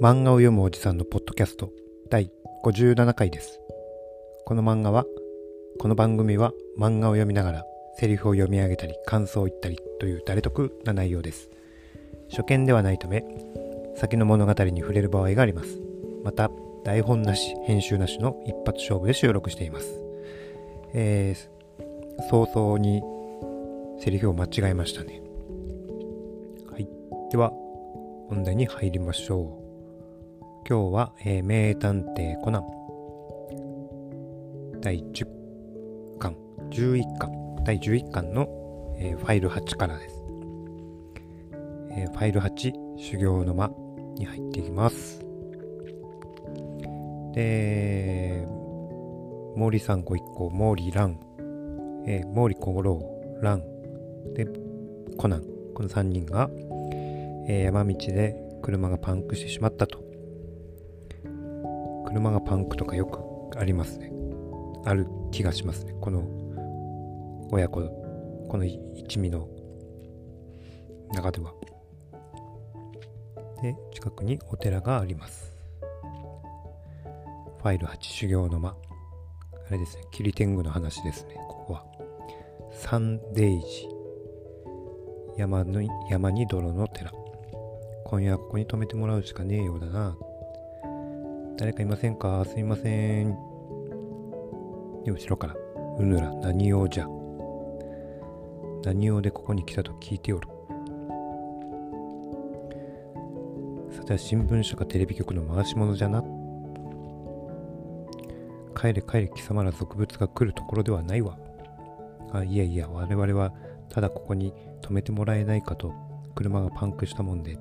漫画を読むおじさんのポッドキャスト第57回です。この漫画は、この番組は漫画を読みながらセリフを読み上げたり感想を言ったりという誰得な内容です。初見ではないため、先の物語に触れる場合があります。また、台本なし、編集なしの一発勝負で収録しています。えー、早々にセリフを間違えましたね。はい。では、本題に入りましょう。今日は、えー名探偵コナン第10巻、11巻、第11巻の、えーファイル8からです。えーファイル8、修行の間に入っていきます。で、毛利さんご一行、毛利蘭、えー毛利小五郎、蘭、で、コナン、この3人が、えー山道で車がパンクしてしまったと。車がパンクとかよくありますね。ある気がしますね。この親子、この一味の中では。で、近くにお寺があります。ファイル8修行の間。あれですね、キリテングの話ですね、ここは。サンデイジ。山の山に泥の寺。今夜はここに泊めてもらうしかねえようだな。誰かいませんか？すいません。で、後ろから、うぬら、何用じゃ？何用でここに来たと聞いておる？さては新聞社かテレビ局の回し物じゃな。帰れ帰れ貴様ら俗物が来るところではないわ。あ、いやいや、我々はただここに止めてもらえないかと車がパンクしたもんで。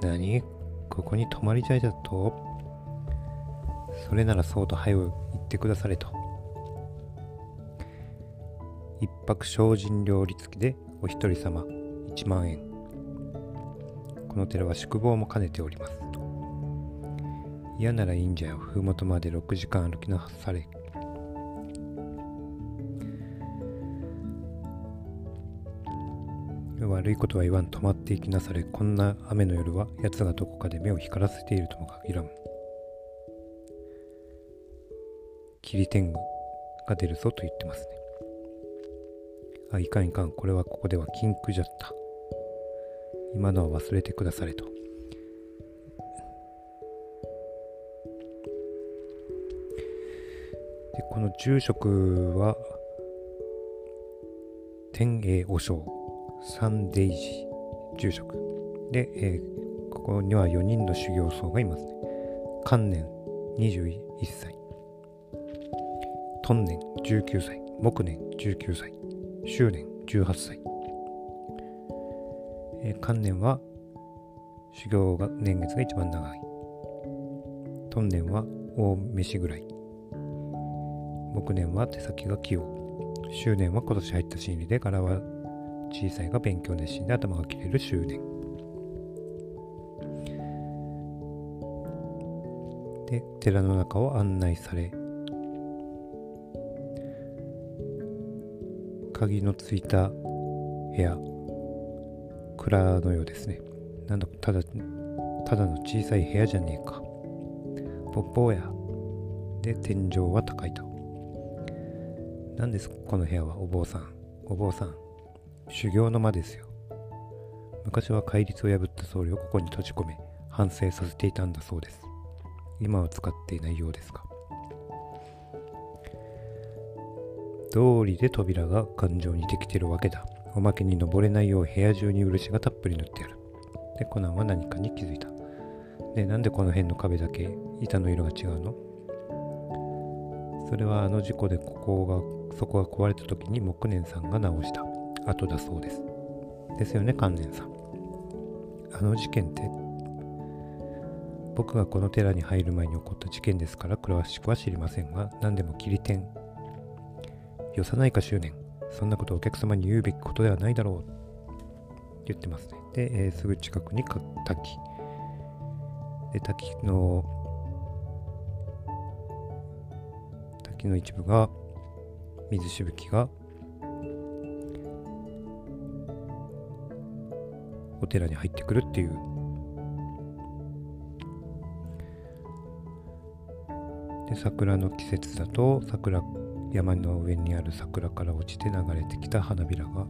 何？ここに泊まりたいだとそれならそうと早う言ってくだされと。一泊精進料理付きでお一人様1万円。この寺は宿坊も兼ねております。嫌ならいいんじゃよ。麓まで6時間歩きなされ。悪いことは言わん止まっていきなされ。こんな雨の夜は奴がどこかで目を光らせているとも限らん。霧天狗が出るぞと言ってますね。あいかんいかん。これはここでは禁句じゃった。今のは忘れてくだされと。でこの住職は天栄和尚。サンデイジ住職。で、えーここには4人の修行僧がいますね。観念21歳。頓年19歳。木年19歳。周年18歳、えー観念は修行が年月が一番長い。頓年は大飯ぐらい。木年は手先が器用。周年は今年入った心理で柄は小さいが勉強熱心で頭が切れる執念。で寺の中を案内され鍵のついた部屋蔵のようですね。なんだただただの小さい部屋じゃねえか。ポッポーやで天井は高いと。何ですこの部屋はお坊さん。お坊さん。修行の間ですよ。昔は戒律を破った僧侶をここに閉じ込め、反省させていたんだそうです。今は使っていないようですが。通りで扉が頑丈にできてるわけだ。おまけに登れないよう部屋中に漆がたっぷり塗ってある。で、コナンは何かに気づいた。で、なんでこの辺の壁だけ板の色が違うの？それはあの事故でここが、そこが壊れた時に木念さんが直した。後だそうです。ですよね、観念さん。あの事件って、僕がこの寺に入る前に起こった事件ですから、詳しくは知りませんが、何でも切り点。よさないか執念。そんなことをお客様に言うべきことではないだろう。言ってますね。で、えーすぐ近くに滝。で、滝の、滝の一部が、水しぶきが寺に入ってくるっていうで桜の季節だと桜山の上にある桜から落ちて流れてきた花びらが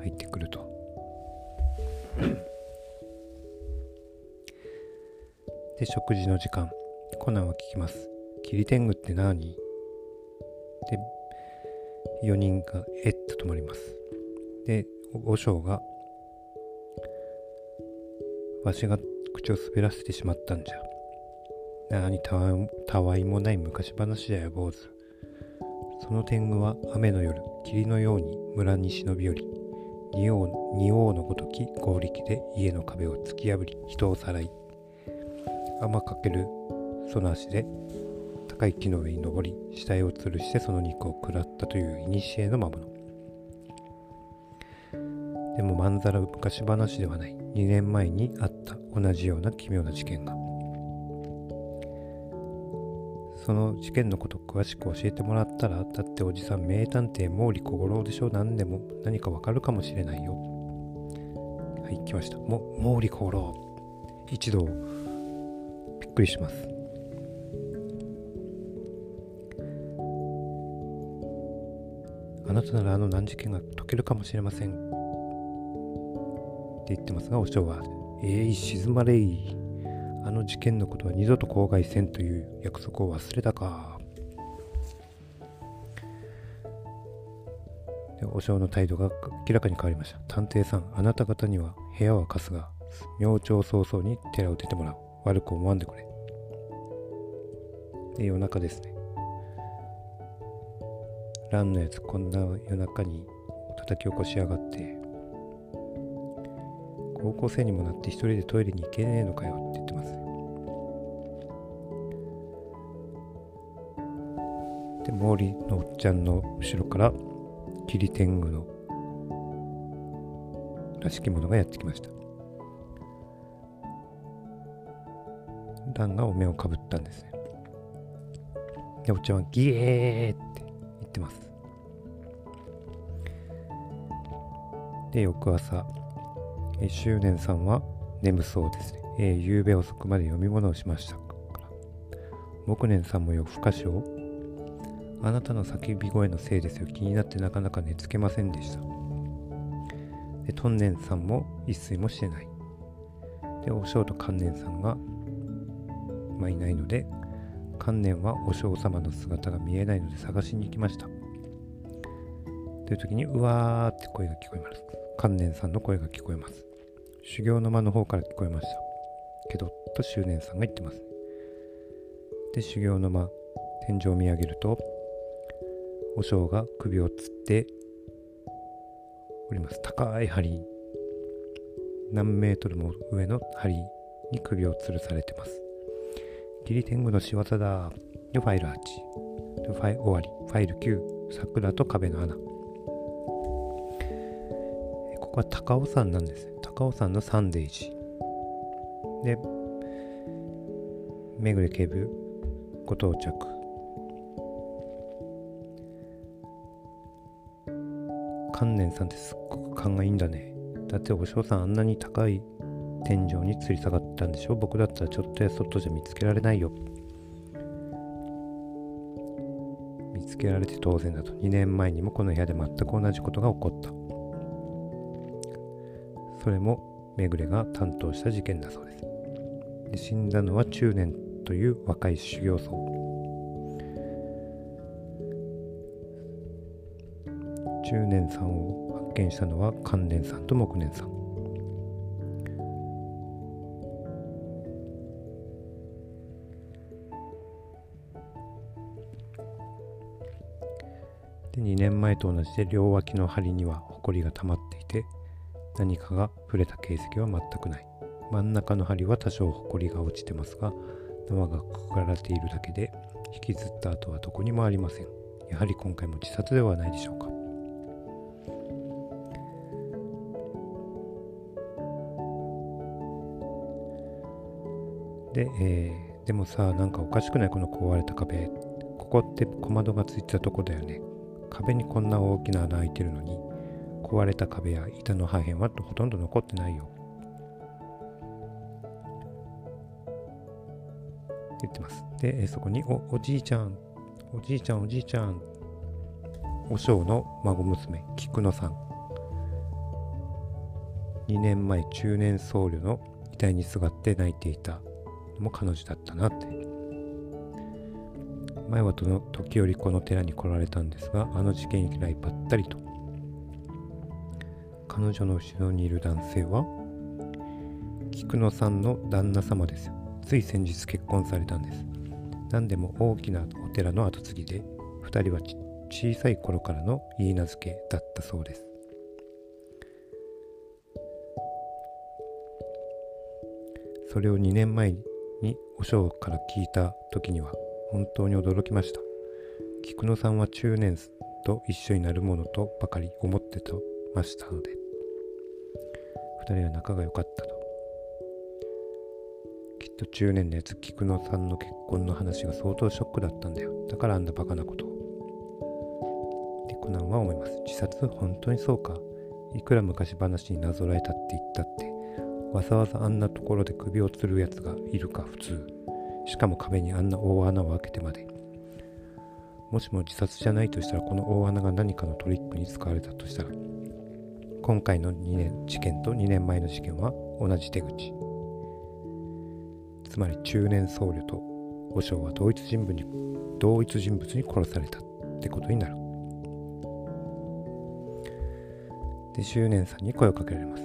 入ってくると。で食事の時間コナンは聞きます「キリテングって何?」で4人が「えっ?」と止まりますで和尚がわしが口を滑らせてしまったんじゃ何たたわいもない昔話だよ坊主その天狗は雨の夜霧のように村に忍び寄り仁王仁王のごとき合力で家の壁を突き破り人をさらい天かけるその足で高い木の上に登り死体を吊るしてその肉を食らったという古の魔物でもまんざら昔話ではない。2年前にあった同じような奇妙な事件が。その事件のこと詳しく教えてもらったらだっておじさん名探偵毛利小五郎でしょ。何でも何かわかるかもしれないよ。はい来ました。も毛利小五郎。一度びっくりします。あなたならあの難事件が解けるかもしれません。って言ってますがお嬢は「えい、静まれい」あの事件のことは二度と口外せんという約束を忘れたか。でお尚の態度が明らかに変わりました。探偵さん、あなた方には部屋は貸すが、明朝早々に寺を出てもらう。悪く思わんでくれ。で、夜中ですね。蘭のやつ、こんな夜中に叩き起こしやがって、高校生にもなって一人でトイレに行けねえのかよって言ってます。で、毛利のおっちゃんの後ろからキリ天狗のらしきものがやってきました。ランがお面をかぶったんですね。で、おっちゃんはギエーって言ってます。で、翌朝、え執念さんは眠そうですね。えー、夕べ遅くまで読み物をしました。木年さんも夜更かしをあなたの叫び声のせいですよ。気になってなかなか寝つけませんでした。で、トンネンさんも一睡もしてない。で、お尚と観念さんが、まあ、いないので、観念はお尚様の姿が見えないので探しに行きました。という時に、うわーって声が聞こえます。観念さんの声が聞こえます。修行の間の方から聞こえました。けど、と執念さんが言ってます。で、修行の間、天井を見上げると、和尚が首をつっております。高い針、何メートルも上の針に首を吊るされてます。ギリ天狗の仕業だ。で、ファイル8。で、ファイ終わり。ファイル9。桜と壁の穴。ここは高尾山なんです。高尾山のサンデージ。で、めぐれ警部ご到着。観念さんってすっごく勘がいいんだね。だってお嬢さんあんなに高い天井に吊り下がったんでしょ？僕だったらちょっとやそっとじゃ見つけられないよ。見つけられて当然だと。2年前にもこの部屋で全く同じことが起こった。それもめぐれが担当した事件だそうです。で死んだのは中年という若い修行僧。中年さんを発見したのは関連さんと木年さんで2年前と同じで両脇の針には埃が溜まっていて何かが触れた形跡は全くない。真ん中の針は多少埃が落ちてますが縄がくくられているだけで引きずった跡はどこにもありません。やはり今回も自殺ではないでしょうか。で、えー、でもさ、なんかおかしくない？この壊れた壁。ここって小窓がついてたとこだよね。壁にこんな大きな穴開いてるのに、壊れた壁や板の破片はほとんど残ってないよ。言ってます。で、そこにお、おじいちゃん、おじいちゃん、おじいちゃん、お尚の孫娘、菊野さん。2年前、中年僧侶の遺体にすがって泣いていたのも彼女だったなって。前はと時折この寺に来られたんですが、あの事件以来ばったりと。彼女の後ろにいる男性は、菊野さんの旦那様です。つい先日結婚されたんです。何でも大きなお寺の跡継ぎで、2人は小さい頃からの言い名付けだったそうです。それを2年前にお尚から聞いた時には本当に驚きました。菊野さんは中年と一緒になるものとばかり思ってとましたので、2人は仲が良かったと。きっと中年のやつ、菊野さんの結婚の話が相当ショックだったんだよ。だからあんなバカなことを。で、コナンは思います。自殺本当にそうか。いくら昔話になぞらえたって言ったって、わざわざあんなところで首を吊るやつがいるか普通。しかも壁にあんな大穴を開けてまで。もしも自殺じゃないとしたらこの大穴が何かのトリックに使われたとしたら今回の2年事件と2年前の事件は同じ手口。つまり中年僧侶と和尚は同一人物に同一人物に殺されたってことになる。で執念さんに声をかけられます。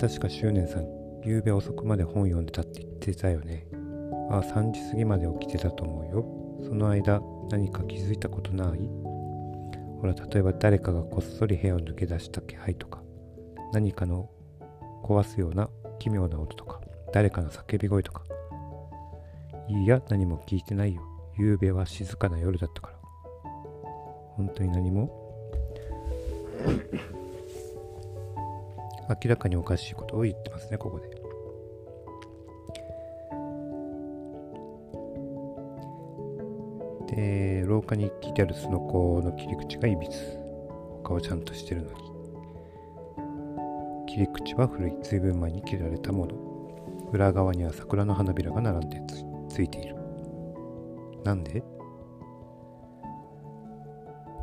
確か執念さん夕べ遅くまで本読んでたって言ってたよね。ああ3時過ぎまで起きてたと思うよ。その間何か気づいたことない？ほら例えば誰かがこっそり部屋を抜け出した気配とか何かの壊すような奇妙な音とか、誰かの叫び声とか。いや、何も聞いてないよ。夕べは静かな夜だったから。本当に何も？明らかにおかしいことを言ってますね、ここで。で、廊下に聞いてあるその子の切り口がいびつ。他はちゃんとしてるのに。切り口は古い随分前に切られたもの裏側には桜の花びらが並んでついているなんで？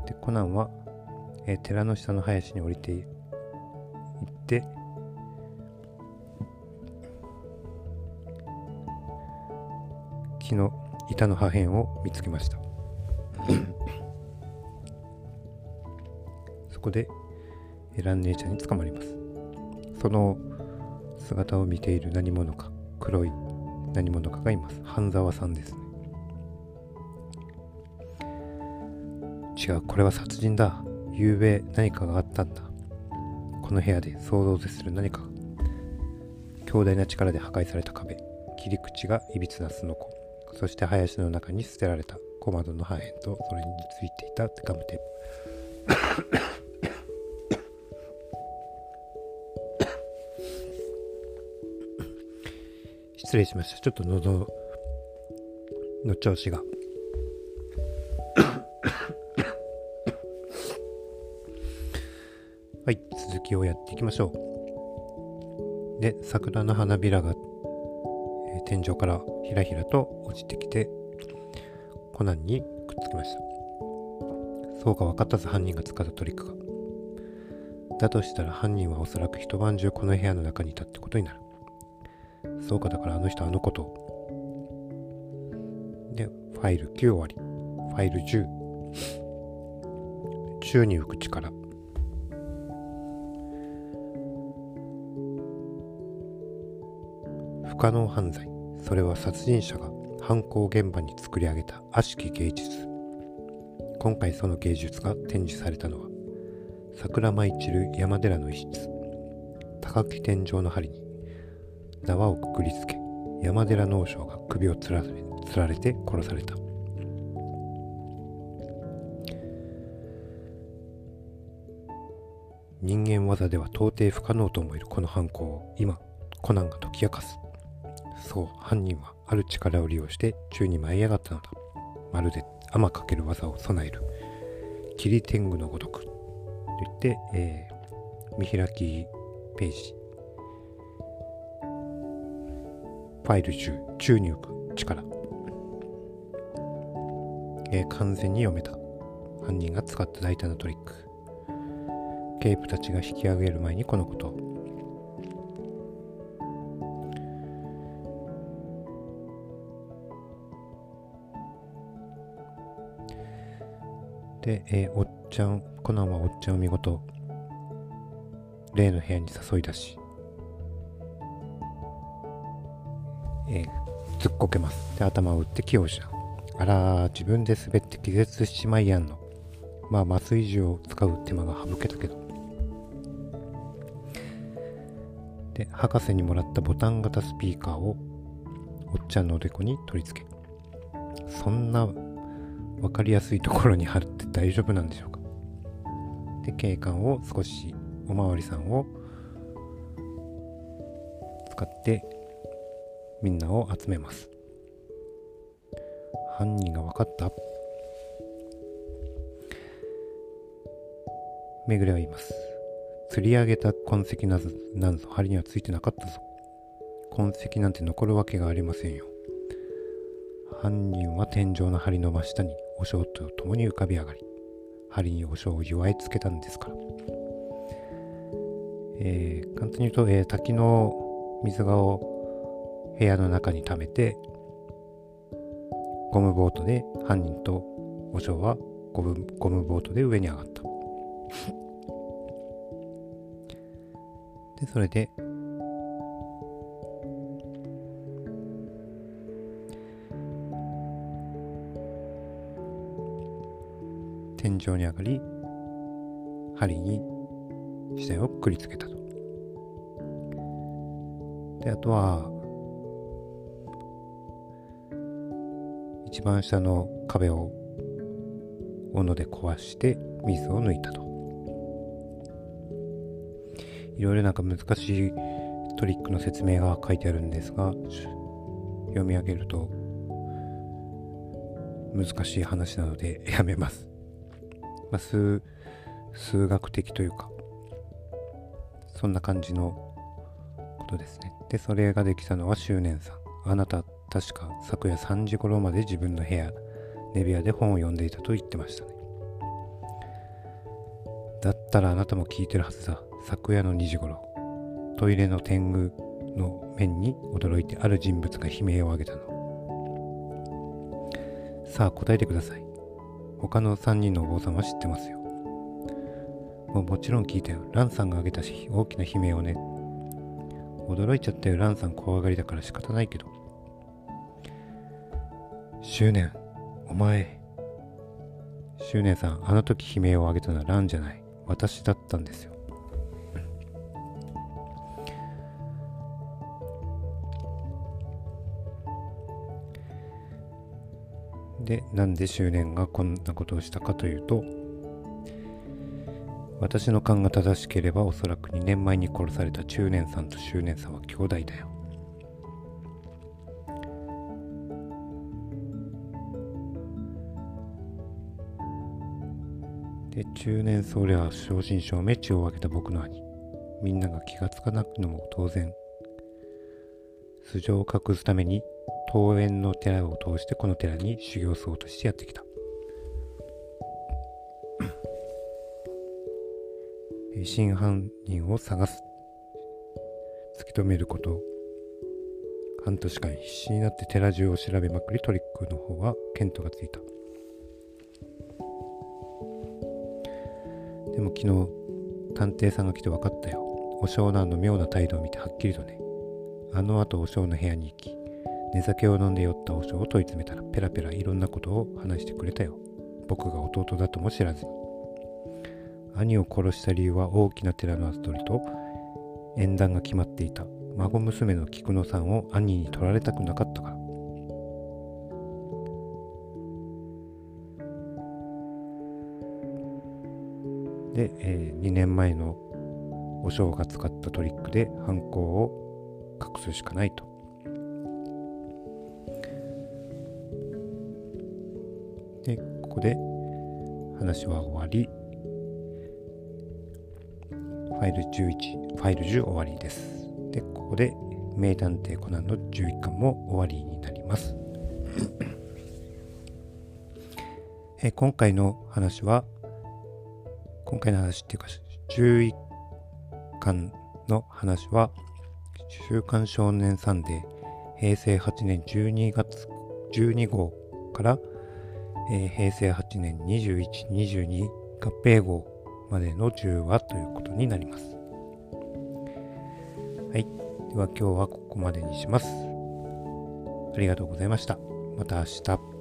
でコナンは、えー、寺の下の林に降りていって木の板の破片を見つけました。そこでラン姉ちゃんに捕まります。その姿を見ている何者か黒い何者かがいます。半沢さんですね。違うこれは殺人だ。昨べ何かがあったんだ。この部屋で想像する何か。強大な力で破壊された壁。切り口がいびつなすのこそして林の中に捨てられた小窓の破片とそれについていたガムテープ 失礼しました。ちょっと喉の調子が。はい、続きをやっていきましょう。で、桜の花びらが、天井からひらひらと落ちてきて、コナンにくっつきました。そうか分かったぞ、犯人が使ったトリックが。だとしたら犯人はおそらく一晩中この部屋の中にいたってことになる。そうか、だからあの人あのこと。で、ファイル9終わり。ファイル10。宙に浮く力。不可能犯罪。それは殺人者が犯行現場に作り上げた悪しき芸術。今回その芸術が展示されたのは、桜舞散る山寺の一室。高き天井の針に縄をくくりつけ山寺農将が首をつらつられて殺された人間技では到底不可能と思えるこの犯行を今コナンが解き明かすそう犯人はある力を利用して宙に舞い上がったのだ。まるで天かける技を備える。霧天狗のごとく。と言って、えー、見開きページ。ファイル中注入力、えー、完全に読めた。犯人が使った大胆なトリック。ケープたちが引き上げる前にこのこと。をで、えー、おっちゃん、コナンはおっちゃんを見事、例の部屋に誘い出し、えー、突っこけます。で、頭を打って気を失う。あら自分で滑って気絶しちまいやんの。まあ、麻酔銃を使う手間が省けたけど。で、博士にもらったボタン型スピーカーを、おっちゃんのおでこに取り付け。そんな分かりやすいところに貼って大丈夫なんでしょうか。で警官を少しおまわりさんを使ってみんなを集めます。犯人が分かった？めぐれは言います。釣り上げた痕跡なぞなんぞ針にはついてなかったぞ。痕跡なんて残るわけがありませんよ。犯人は天井の梁の真下にお正と共に浮かび上がり針にお正を祝いつけたんですから、えー、簡単に言うと、えー、滝の水がを部屋の中に溜めてゴムボートで犯人とお正はゴムゴムボートで上に上がった。でそれで天井に上がり針に視線をくりつけたと。であとは一番下の壁を斧で壊して水を抜いたと。いろいろなんか難しいトリックの説明が書いてあるんですが読み上げると難しい話なのでやめます。まあ、数数学的というかそんな感じのことですね。でそれができたのは執念さん。あなた確か昨夜3時頃まで自分の部屋ネビアで本を読んでいたと言ってましたね。だったらあなたも聞いてるはずだ。昨夜の2時頃トイレの天狗の面に驚いてある人物が悲鳴を上げたの。さあ答えてください。他の3人のお坊さんは知ってますよ。もうもちろん聞いたよ。ランさんが挙げたし、大きな悲鳴をね。驚いちゃったよ。ランさん怖がりだから仕方ないけど。執念、お前。執念さん、あの時悲鳴を上げたのはランじゃない。私だったんですよ。で、なんで執念がこんなことをしたかというと、私の勘が正しければおそらく2年前に殺された中年さんと周年さんは兄弟だよ。で、中年僧侶は正真正銘血を分けた僕の兄。みんなが気がつかなくのも当然。素性を隠すために桃園の寺を通してこの寺に修行僧としてやってきた。真犯人を探す。突き止めること半年間必死になって寺中を調べまくりトリックの方は見当がついた。でも昨日探偵さんが来て分かったよ。お湘南の妙な態度を見てはっきりとね。あの後お尚の部屋に行き寝酒を飲んで酔った和尚を問い詰めたらペラペラいろんなことを話してくれたよ。僕が弟だとも知らずに。兄を殺した理由は大きな寺の跡取りと縁談が決まっていた。孫娘の菊野さんを兄に取られたくなかったから。で、えー、2年前のお正が使ったトリックで犯行を隠すしかないと。こで話は終わり、ファイル11、ファイル10終わりです。で、ここで名探偵コナンの11巻も終わりになります。え今回の話は、今回の話っていうか、11巻の話は、週刊少年サンデー平成8年12月12号から、えー、平成8年21、22合併号までの10話ということになります。はい。では今日はここまでにします。ありがとうございました。また明日。